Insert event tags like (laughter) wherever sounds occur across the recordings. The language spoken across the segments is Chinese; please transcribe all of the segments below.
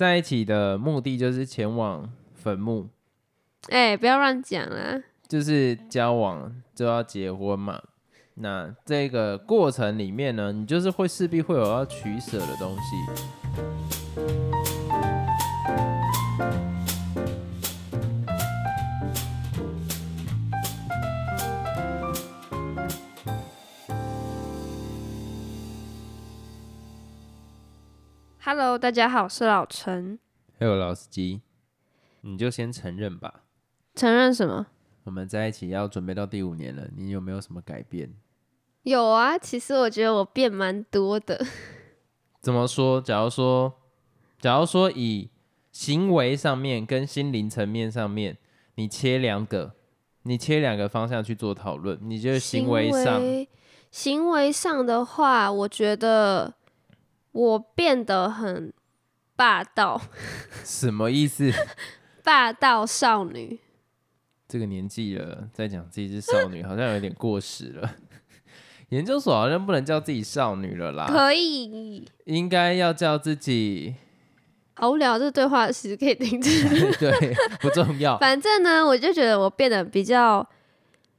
在一起的目的就是前往坟墓，哎、不要乱讲啊。就是交往就要结婚嘛。那这个过程里面呢，你就是会势必会有要取舍的东西。Hello，大家好，我是老陈。Hello，老司机，你就先承认吧。承认什么？我们在一起要准备到第五年了，你有没有什么改变？有啊，其实我觉得我变蛮多的。(laughs) 怎么说？假如说，假如说以行为上面跟心灵层面上面，你切两个，你切两个方向去做讨论，你觉得行为上，为行为上的话，我觉得我变得很霸道，(laughs) 什么意思？霸道少女。这个年纪了，在讲自己是少女，好像有点过时了。(laughs) 研究所好像不能叫自己少女了啦，可以，应该要叫自己好无聊，这对话其实可以停止。(laughs) 对，不重要。反正呢，我就觉得我变得比较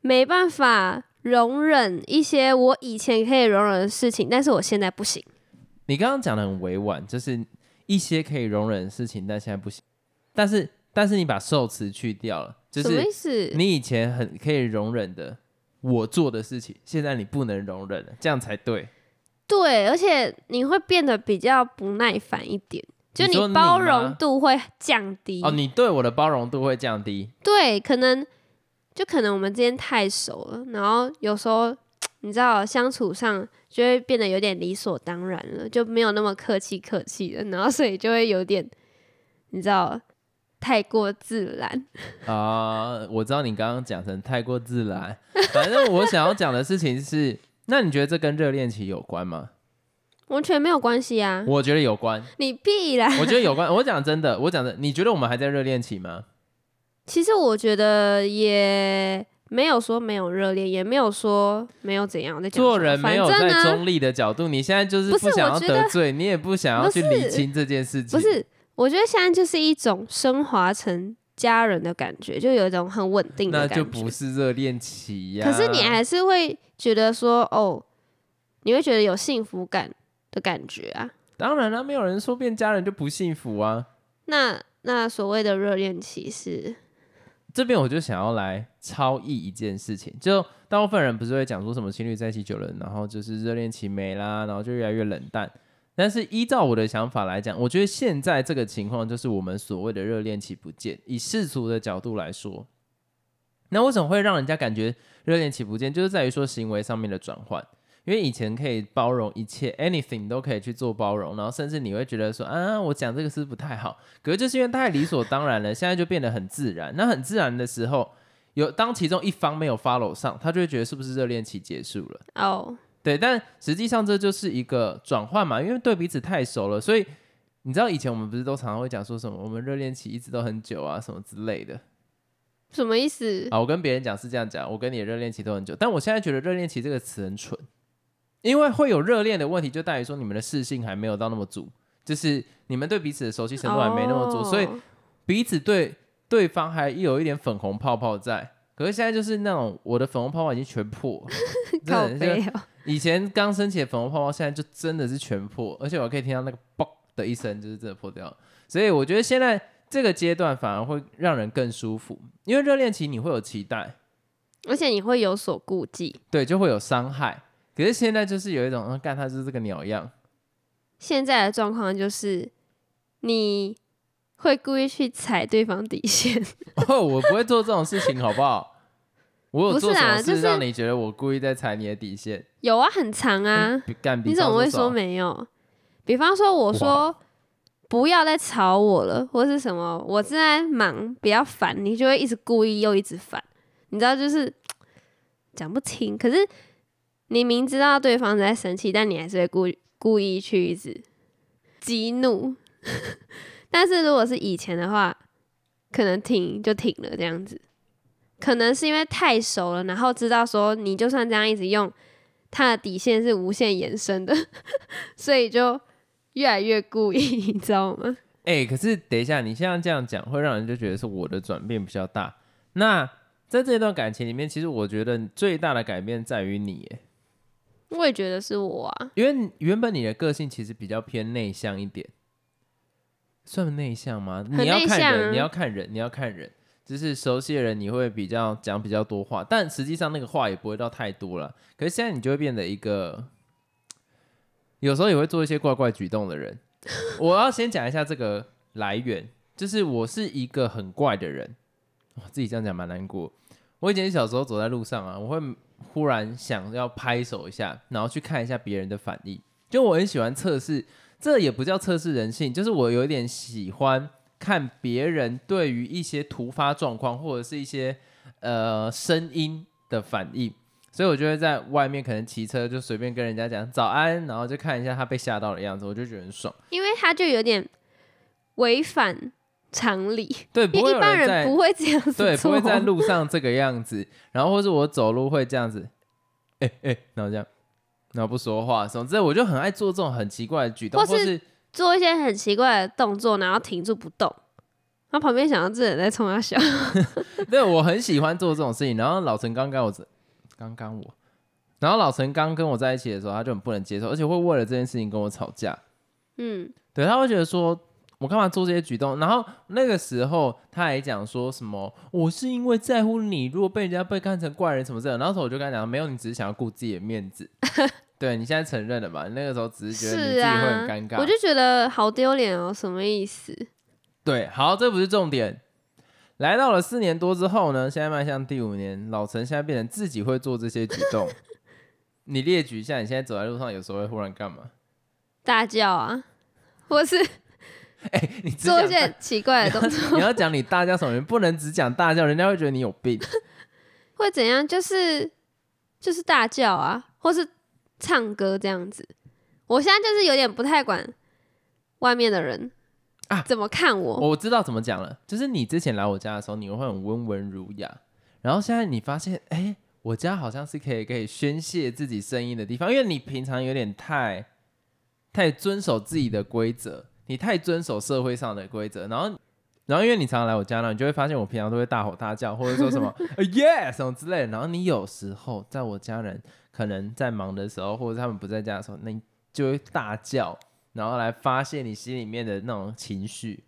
没办法容忍一些我以前可以容忍的事情，但是我现在不行。你刚刚讲的很委婉，就是一些可以容忍的事情，但现在不行。但是，但是你把受词去掉了，就是什么意思？你以前很可以容忍的我做的事情，现在你不能容忍了，这样才对。对，而且你会变得比较不耐烦一点，就你说你包吗容度会降低。哦，你对我的包容度会降低。对，可能就可能我们之间太熟了，然后有时候 (tsk) 你知道相处上就会变得有点理所当然了，就没有那么客气客气的，然后所以就会有点你知道太过自然。(laughs) 啊、我知道你刚刚讲成太过自然，反正我想要讲的事情是，那你觉得这跟热恋期有关吗？完全没有关系啊！我觉得有关，你必然！我觉得有关。(laughs) 我讲真的，我讲的，你觉得我们还在热恋期吗？其实我觉得也没有说没有热恋，也没有说没有怎样。我在做人没有在中立的角度，你现在就是不想要得得罪，你也不想要去理清这件事情。不是，我觉得现在就是一种升华成家人的感觉，就有一种很稳定的那感觉。就不是热恋期呀、可是你还是会觉得说，哦，你会觉得有幸福感的感觉啊。当然了，没有人说变家人就不幸福啊。那那所谓的热恋期是，这边我就想要来超译一件事情，就大部分人不是会讲说什么情侣在一起久了，然后就是热恋期没啦，然后就越来越冷淡。但是依照我的想法来讲，我觉得现在这个情况就是我们所谓的热恋期不见。以世俗的角度来说，那为什么会让人家感觉热恋期不见？就是在于说行为上面的转换。因为以前可以包容一切，anything 都可以去做包容，然后甚至你会觉得说啊，我讲这个是不太好，可是就是因为太理所当然了，现在就变得很自然。那很自然的时候，有当其中一方没有 follow 上，他就会觉得是不是热恋期结束了？哦，对，但实际上这就是一个转换嘛，因为对彼此太熟了，所以你知道以前我们不是都常常会讲说什么我们热恋期一直都很久啊，什么之类的。什么意思？啊，我跟别人讲是这样讲，我跟你的热恋期都很久，但我现在觉得热恋期这个词很蠢，因为会有热恋的问题，就在于说你们的视性还没有到那么足，就是你们对彼此的熟悉程度还没那么足，所以哦彼此对对方还有一点粉红泡泡在。可是现在就是那种我的粉红泡泡已经全破了，(laughs) 真的，以前刚升起的粉红泡泡，现在就真的是全破，而且我可以听到那个嘣的一声，就是真的破掉了。所以我觉得现在这个阶段反而会让人更舒服，因为热恋期你会有期待，而且你会有所顾忌。对，就会有伤害。可是现在就是有一种，嗯，干他就是这个鸟样，现在的状况就是你会故意去踩对方底线，(laughs) 哦，我不会做这种事情，好不好？我有不是做什么事啊就是让你觉得我故意在踩你的底线？有啊，很长啊。你怎么会说没有？比方说，我说不要再吵我了，或是什么，我正在忙，不要烦，你就会一直故意又一直烦，你知道，就是 (tsk) 讲不清。可是你明知道对方在生气，但你还是会故故意去一直激怒。(laughs) 但是如果是以前的话，可能停就停了这样子。可能是因为太熟了，然后知道说你就算这样一直用，他的底线是无限延伸的，(laughs) 所以就越来越故意，(laughs) 你知道吗？哎、可是等一下，你现在这样讲，会让人就觉得是我的转变比较大。那在这段感情里面，其实我觉得最大的改变在于你，我也觉得是我啊，因为原本你的个性其实比较偏内向一点，算内向吗？你要看人，你要看人，你要看人。就是熟悉的人，你会比较讲比较多话，但实际上那个话也不会到太多了。可是现在你就会变得一个，有时候也会做一些怪怪举动的人。我要先讲一下这个来源，就是我是一个很怪的人，我，自己这样讲蛮难过。我以前小时候走在路上啊，我会忽然想要拍手一下，然后去看一下别人的反应。就我很喜欢测试，这也不叫测试人性，就是我有点喜欢看别人对于一些突发状况或者是一些呃声音的反应。所以我就会在外面可能骑车就随便跟人家讲早安，然后就看一下他被吓到的样子，我就觉得很爽。因为他就有点违反常理，对，因不会为一般人不会这样子，对，不会在路上这个样子，然后或是我走路会这样子，哎、哎、然后这样，然后不说话总之，我就很爱做这种很奇怪的举动，或是做一些很奇怪的动作，然后停住不动。然后旁边想到自己在冲他笑，(laughs) 对我很喜欢做这种事情。然后老陈刚刚我刚刚我，然后老陈刚跟我在一起的时候，他就很不能接受，而且会为了这件事情跟我吵架。嗯，对，他会觉得说我干嘛做这些举动？然后那个时候他还讲说什么，我是因为在乎你，如果被人家被看成怪人什么之类的。然后那时候我就跟他讲，没有，你只是想要顾自己的面子。(laughs) 对你现在承认了吧？你那个时候只是觉得你自己会很尴尬。我就觉得好丢脸哦，什么意思？对，好，这不是重点。来到了四年多之后呢，现在迈向第五年，老陈现在变成自己会做这些举动。(laughs) 你列举一下，你现在走在路上有时候会忽然干嘛？大叫啊，或是 (laughs) 哎、你做一些奇怪的动作，(laughs) 你要讲你大叫什么，你不能只讲大叫，人家会觉得你有病。(laughs) 会怎样？就是就是大叫啊，或是唱歌这样子。我现在就是有点不太管外面的人啊怎么看我，我知道怎么讲了，就是你之前来我家的时候，你会很温文儒雅，然后现在你发现，哎、我家好像是可以可以宣泄自己声音的地方，因为你平常有点太太遵守自己的规则，你太遵守社会上的规则，然后。然后因为你常常来我家呢，你就会发现我平常都会大吼大叫，或者说什么 (laughs) 呃 yes 什么之类的。然后你有时候在我家人可能在忙的时候，或者他们不在家的时候，那你就会大叫，然后来发泄你心里面的那种情绪，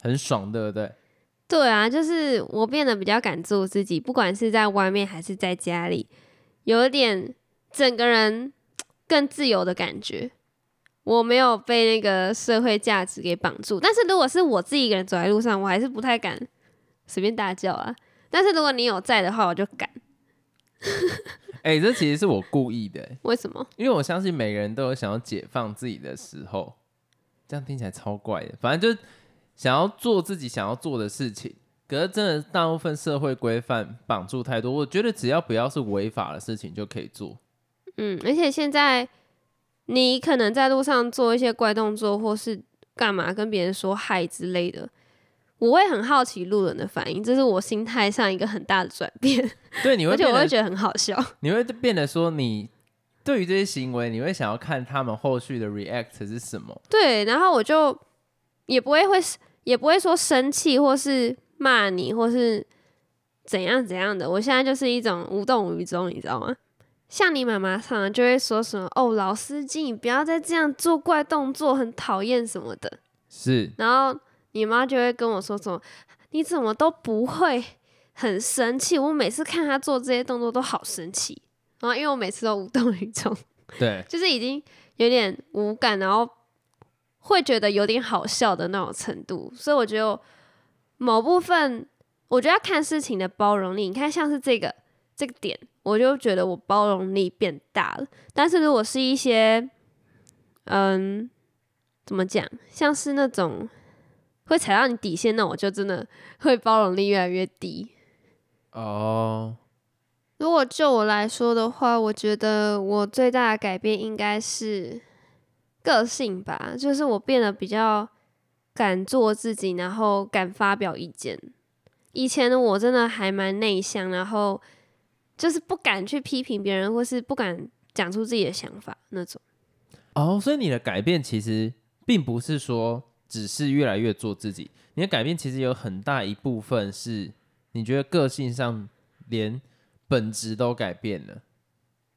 很爽，对不对？对啊，就是我变得比较敢做自己，不管是在外面还是在家里，有一点整个人 (tsk) 更自由的感觉。我没有被那个社会价值给绑住，但是如果是我自己一个人走在路上，我还是不太敢随便大叫啊。但是如果你有在的话，我就敢。(laughs) 哎、这其实是我故意的，为什么？因为我相信每个人都有想要解放自己的时候。这样听起来超怪的，反正就想要做自己想要做的事情。可是真的大部分社会规范绑住太多，我觉得只要不要是违法的事情就可以做。嗯，而且现在你可能在路上做一些怪动作，或是干嘛跟别人说嗨之类的，我会很好奇路人的反应，这是我心态上一个很大的转变，(laughs) 对，你 (laughs) 会而且我会觉得很好笑。(laughs) 你会变得说你对于这些行为，你会想要看他们后续的 react 是什么。对，然后我就也不会会也不会说生气，或是骂你，或是怎样怎样的。我现在就是一种无动于衷，你知道吗？像你妈妈常常就会说什么哦，老司机，你不要再这样做怪动作，很讨厌什么的。是，然后你妈就会跟我说什么，你怎么都不会很生气？我每次看她做这些动作都好生气。然后因为我每次都无动于衷，对，(laughs) 就是已经有点无感，然后会觉得有点好笑的那种程度。所以我觉得某部分，我觉得要看事情的包容力。你看，像是这个这个点，我就觉得我包容力变大了。但是如果是一些，嗯，怎么讲，像是那种会踩到你底线，那我就真的 (laughs) 会包容力越来越低。哦，如果就我来说的话，我觉得我最大的改变应该是个性吧，就是我变得比较敢做自己，然后敢发表意见。以前的我真的还蛮内向，然后就是不敢去批评别人，或是不敢讲出自己的想法那种。哦，所以你的改变其实并不是说只是越来越做自己。你的改变其实有很大一部分是你觉得个性上连本质都改变了。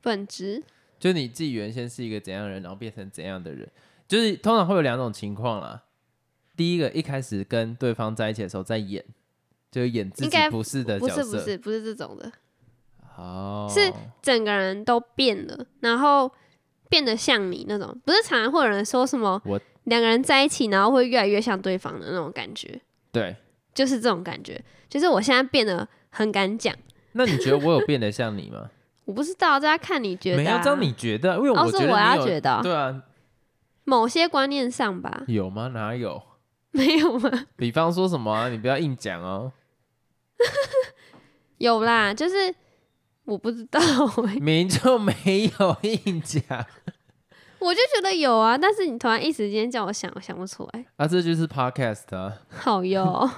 本质就你自己原先是一个怎样的人，然后变成怎样的人，就是通常会有两种情况啦。第一个，一开始跟对方在一起的时候在演，就是演自己不是的不是角色。不是不是这种的，哦，是整个人都变了，然后变得像你那种。不是常常会有人说什么我两个人在一起，然后会越来越像对方的那种感觉，对。就是这种感觉。就是我现在变得很敢讲，那你觉得我有变得像你吗？(laughs) 我不知道，大家看你觉得、啊。没有，这样你觉得？因为哦，我觉得是我要觉得哦对啊，某些观念上吧，有吗？哪有？没有吗？比方说什么啊？你不要硬讲哦。(laughs) 有啦，就是我不知道、欸，明明就没有硬讲 (laughs) 我就觉得有啊，但是你突然一时间叫我想，我想不出来。啊，这就是 podcast 啊。(laughs) 好哟，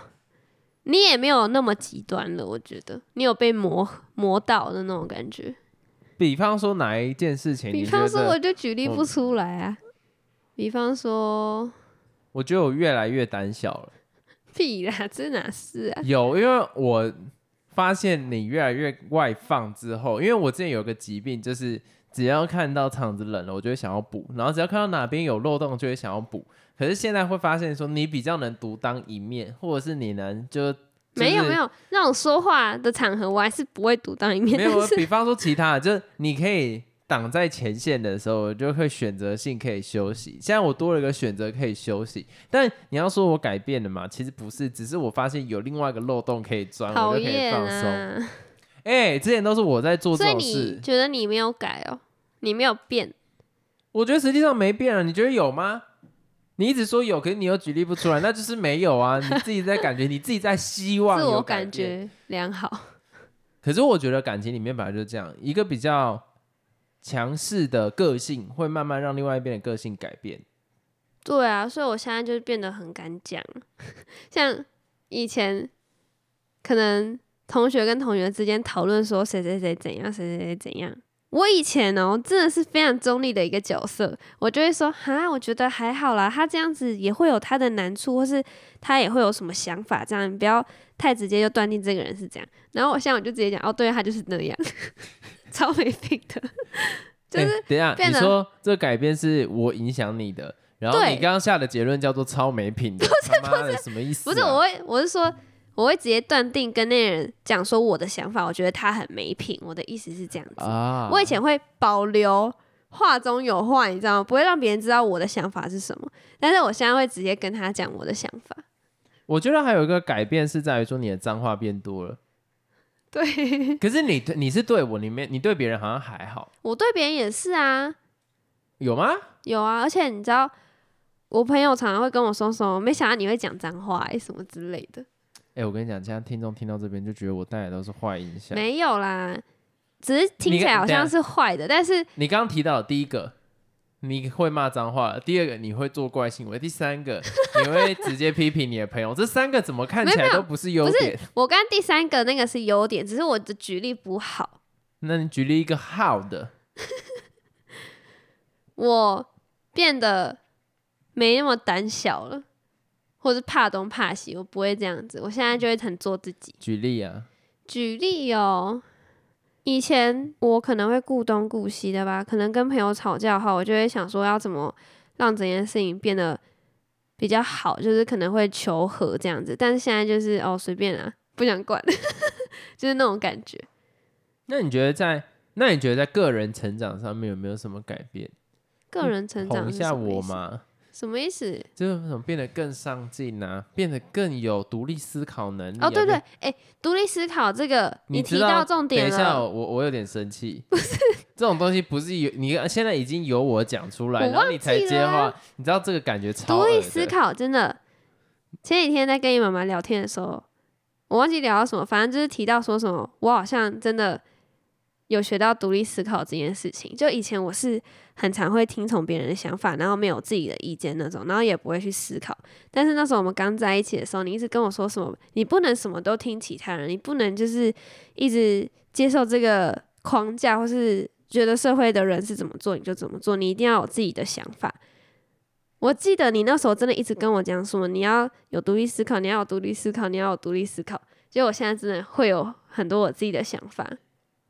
你也没有那么极端了，我觉得你有被磨磨到的那种感觉。比方说哪一件事情？比方说，我？就举例不出来啊。比方说，我觉得我越来越胆小了。(laughs) 屁啦，这哪是啊？有，因为我发现你越来越外放之后，因为我之前有个疾病，就是只要看到场子冷了，我就会想要补，然后只要看到哪边有漏洞，就会想要补。可是现在会发现说，你比较能独当一面，或者是你能就、是没有没有，那种说话的场合，我还是不会独当一面。没有。比方说其他的，就是你可以挡在前线的时候，我就会选择性可以休息。现在我多了一个选择可以休息，但你要说我改变了嘛？其实不是，只是我发现有另外一个漏洞可以钻，我就可以放松。啊！哎、之前都是我在做这所以种事你，觉得你没有改哦？你没有变？我觉得实际上没变啊。你觉得有吗？你一直说有，可是你又举例不出来，那就是没有啊。(laughs) 你自己在感觉，你自己在希望自我。感觉良好。可是我觉得感情里面本来就是这样，一个比较强势的个性会慢慢让另外一边的个性改变。对啊，所以我现在就变得很敢讲，(laughs) 像以前可能同学跟同学之间讨论说谁谁谁怎样，谁谁谁怎样。我以前哦，真的是非常中立的一个角色，我就会说哈，我觉得还好啦，他这样子也会有他的难处，或是他也会有什么想法，这样你不要太直接就断定这个人是这样。然后我现在我就直接讲，哦，对他就是那样，(laughs) 超没品的，就哎是等一下，你说这个改变是我影响你的，然后你刚刚下的结论叫做超没品的，他妈的什么意思、啊？不是，我会，我是说，我会直接断定跟那个人讲说我的想法，我觉得他很没品。我的意思是这样子。啊，我以前会保留话中有话，你知道吗？不会让别人知道我的想法是什么。但是我现在会直接跟他讲我的想法。我觉得还有一个改变是在于说你的脏话变多了。对可是你你是对我，你没你对别人好像还好，我对别人也是啊，有吗？有啊，而且你知道，我朋友常常会跟我说什么，没想到你会讲脏话、欸，什么之类的。哎、我跟你讲，现在听众听到这边就觉得我带来都是坏影响。没有啦，只是听起来好像是坏的，但是你刚刚提到的第一个，你会骂脏话；第二个，你会做怪行为；第三个，(laughs) 你会直接批评你的朋友。这三个怎么看起来都不是优不是点？我刚刚第三个那个是优点，只是我的举例不好。那你举例一个好的，(laughs) 我变得没那么胆小了，或是怕东怕西，我不会这样子。我现在就会很做自己。举例啊，举例哦，以前我可能会顾东顾西的吧，可能跟朋友吵架的话，我就会想说要怎么让整件事情变得比较好，就是可能会求和这样子。但是现在就是哦随便啊，不想管，(laughs) 就是那种感觉。那你觉得在那你觉得在个人成长上面有没有什么改变？个人成长捧一下？我嘛，什么意思？就是什么变得更上进啊，变得更有独立思考能力、啊。哦，对对变，哎、独立思考这个你提到重点等一下，我我有点生气，(laughs) 不是。这种东西不是有你现在已经由我讲出来，然后你才接话啊，你知道这个感觉超独立思考真的，前几天在跟你妈妈聊天的时候，我忘记聊到什么，反正就是提到说什么，我好像真的有学到独立思考这件事情。就以前我是很常会听从别人的想法，然后没有自己的意见那种，然后也不会去思考。但是那时候我们刚在一起的时候，你一直跟我说什么，你不能什么都听其他人，你不能就是一直接受这个框架，或是觉得社会的人是怎么做你就怎么做，你一定要有自己的想法。我记得你那时候真的一直跟我讲说，你要有独立思考，你要有独立思考，你要有独立思考。结果我现在真的会有很多我自己的想法。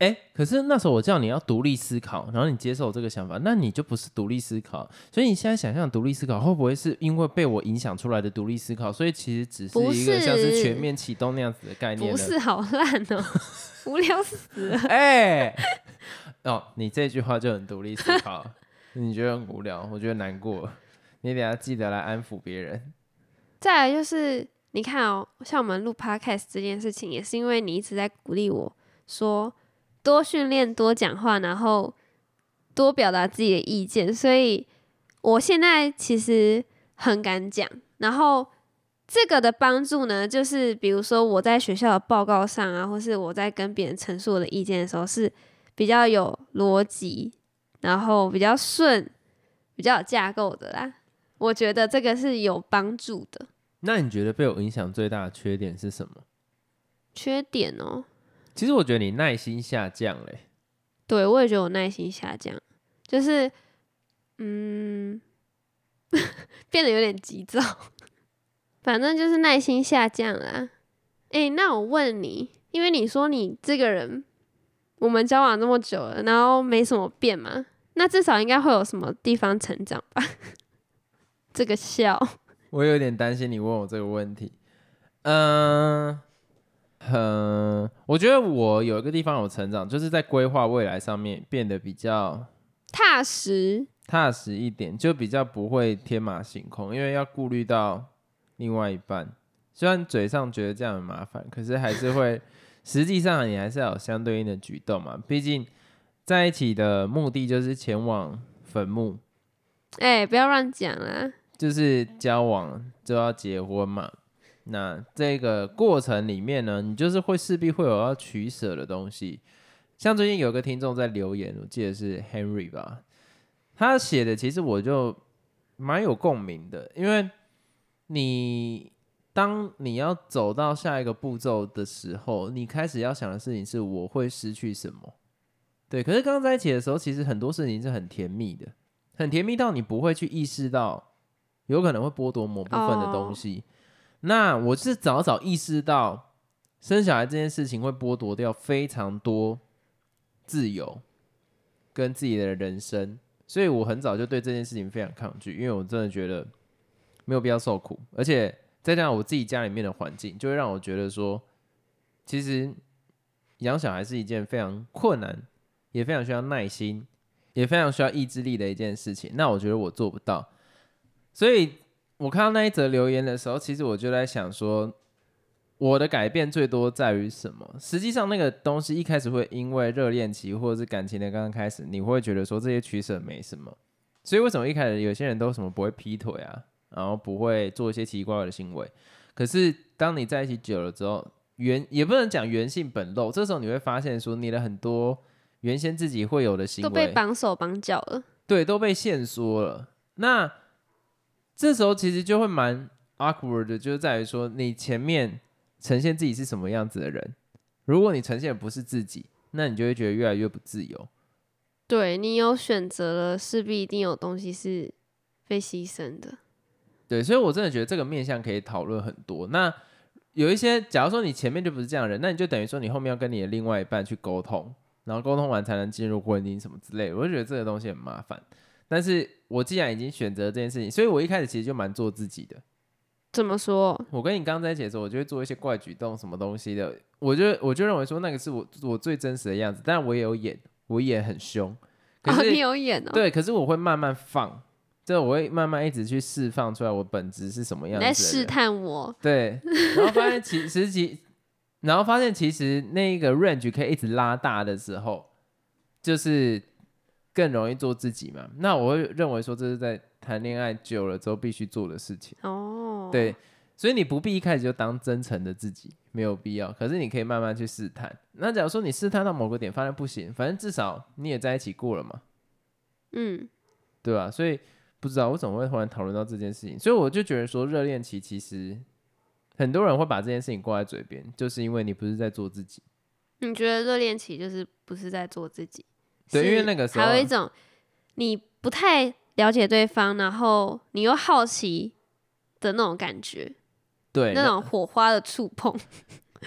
哎，可是那时候我叫你要独立思考，然后你接受这个想法，那你就不是独立思考。所以你现在想象独立思考，会不会是因为被我影响出来的独立思考？所以其实只是一个像是全面启动那样子的概念。不是，好烂哦，无聊死了。(laughs) 哎，哦，你这句话就很独立思考，你觉得很无聊，我觉得难过。你等下记得来安抚别人。再来就是，你看哦，像我们录 podcast 这件事情，也是因为你一直在鼓励我说。多训练，多讲话，然后多表达自己的意见，所以我现在其实很敢讲。然后这个的帮助呢，就是比如说我在学校的报告上啊，或是我在跟别人陈述我的意见的时候，是比较有逻辑，然后比较顺，比较有架构的啦。我觉得这个是有帮助的。那你觉得被我影响最大的缺点是什么？缺点哦。其实我觉得你耐心下降嘞，对我也觉得我耐心下降，就是嗯，(laughs) 变得有点急躁，(laughs) 反正就是耐心下降啦。哎，那我问你，因为你说你这个人，我们交往这么久了，然后没什么变嘛，那至少应该会有什么地方成长吧？(laughs) 这个笑，我有点担心你问我这个问题，嗯。很，我觉得我有一个地方有成长，就是在规划未来上面变得比较踏实，踏实一点，就比较不会天马行空，因为要顾虑到另外一半。虽然嘴上觉得这样很麻烦，可是还是会，实际上你还是要有相对应的举动嘛。毕竟在一起的目的就是前往坟墓。哎，不要乱讲啊！就是交往就要结婚嘛。那这个过程里面呢，你就是会势必会有要取舍的东西。像最近有个听众在留言，我记得是 Henry 吧，他写的其实我就蛮有共鸣的，因为你当你要走到下一个步骤的时候，你开始要想的事情是我会失去什么？对，可是刚刚在一起的时候，其实很多事情是很甜蜜的，很甜蜜到你不会去意识到有可能会剥夺某部分的东西。那我是早早意识到生小孩这件事情会剥夺掉非常多自由跟自己的人生，所以我很早就对这件事情非常抗拒，因为我真的觉得没有必要受苦，而且再加上我自己家里面的环境，就会让我觉得说，其实养小孩是一件非常困难，也非常需要耐心，也非常需要意志力的一件事情。那我觉得我做不到，所以。我看到那一则留言的时候，其实我就在想说，我的改变最多在于什么？实际上，那个东西一开始会因为热恋期或者是感情的刚刚开始，你会觉得说这些取舍没什么。所以为什么一开始有些人都什么不会劈腿啊，然后不会做一些奇奇怪怪的行为？可是当你在一起久了之后，原也不能讲原性本露，这时候你会发现说你的很多原先自己会有的行为都被绑手绑脚了，对，都被限缩了。那这时候其实就会蛮 awkward 的，就是在于说你前面呈现自己是什么样子的人，如果你呈现的不是自己，那你就会觉得越来越不自由。对你有选择了，势必一定有东西是被牺牲的。对，所以我真的觉得这个面向可以讨论很多。那有一些，假如说你前面就不是这样的人，那你就等于说你后面要跟你的另外一半去沟通，然后沟通完才能进入婚姻什么之类，我就觉得这个东西很麻烦。但是我既然已经选择这件事情，所以我一开始其实就蛮做自己的。怎么说？我跟你刚在一起的时候，我就会做一些怪举动，什么东西的，我就我就认为说那个是我我最真实的样子。但我也有演，我也很凶。哦，你有演哦。对，可是我会慢慢放，就我会慢慢一直去释放出来，我本质是什么样子。在试探我。对，然后发现其实其，然后发现其实那个 range 可以一直拉大的时候，就是。更容易做自己嘛？那我会认为说这是在谈恋爱久了之后必须做的事情哦。对，所以你不必一开始就当真诚的自己，没有必要。可是你可以慢慢去试探。那假如说你试探到某个点发现不行，反正至少你也在一起过了嘛。嗯，对吧？所以不知道我怎么会突然讨论到这件事情。所以我就觉得说热恋期其实很多人会把这件事情挂在嘴边，就是因为你不是在做自己。你觉得热恋期就是不是在做自己？对，因为那个时候还有一种你不太了解对方，然后你又好奇的那种感觉，对，那种火花的触碰，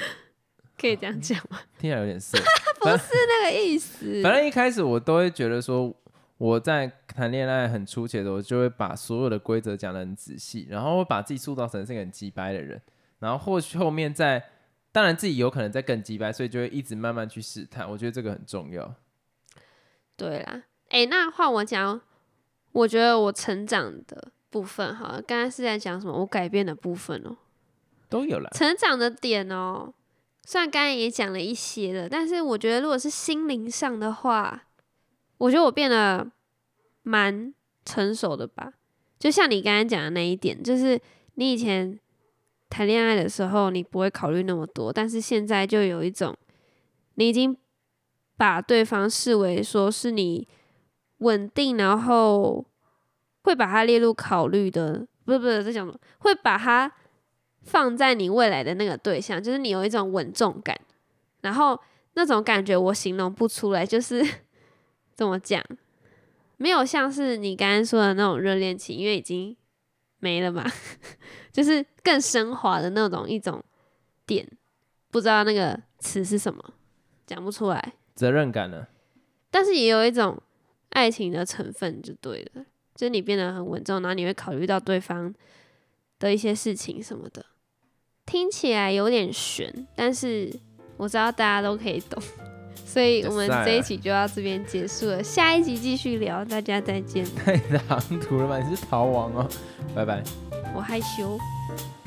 (laughs) 可以这样讲吗？(laughs) 听起来有点色。(laughs) 不是那个意思。反正一开始我都会觉得说，我在谈恋爱很初期的时候，就会把所有的规则讲得很仔细，然后会把自己塑造成是一个很鸡掰的人，然后或许后面在，当然自己有可能在更鸡掰，所以就会一直慢慢去试探。我觉得这个很重要。对啦，哎、那换我讲，我觉得我成长的部分哈，刚刚是在讲什么？我改变的部分哦、都有了，成长的点哦、虽然刚才也讲了一些了，但是我觉得如果是心灵上的话，我觉得我变得蛮成熟的吧。就像你刚才讲的那一点，就是你以前谈恋爱的时候，你不会考虑那么多，但是现在就有一种，你已经把对方视为说是你稳定，然后会把它列入考虑的，不是不是在讲什么，会把它放在你未来的那个对象，就是你有一种稳重感，然后那种感觉我形容不出来，就是 (laughs) 怎么讲，没有像是你刚刚说的那种热恋期，因为已经没了嘛，(laughs) 就是更升华的那种一种点，不知道那个词是什么，讲不出来，责任感呢？但是也有一种爱情的成分就对了，就是你变得很稳重，然后你会考虑到对方的一些事情什么的，听起来有点悬，但是我知道大家都可以懂，(laughs) 所以我们这一集就到这边结束了，下一集继续聊，大家再见，(laughs) 太唐突了吧？你是逃亡哦，拜拜。我害羞。拜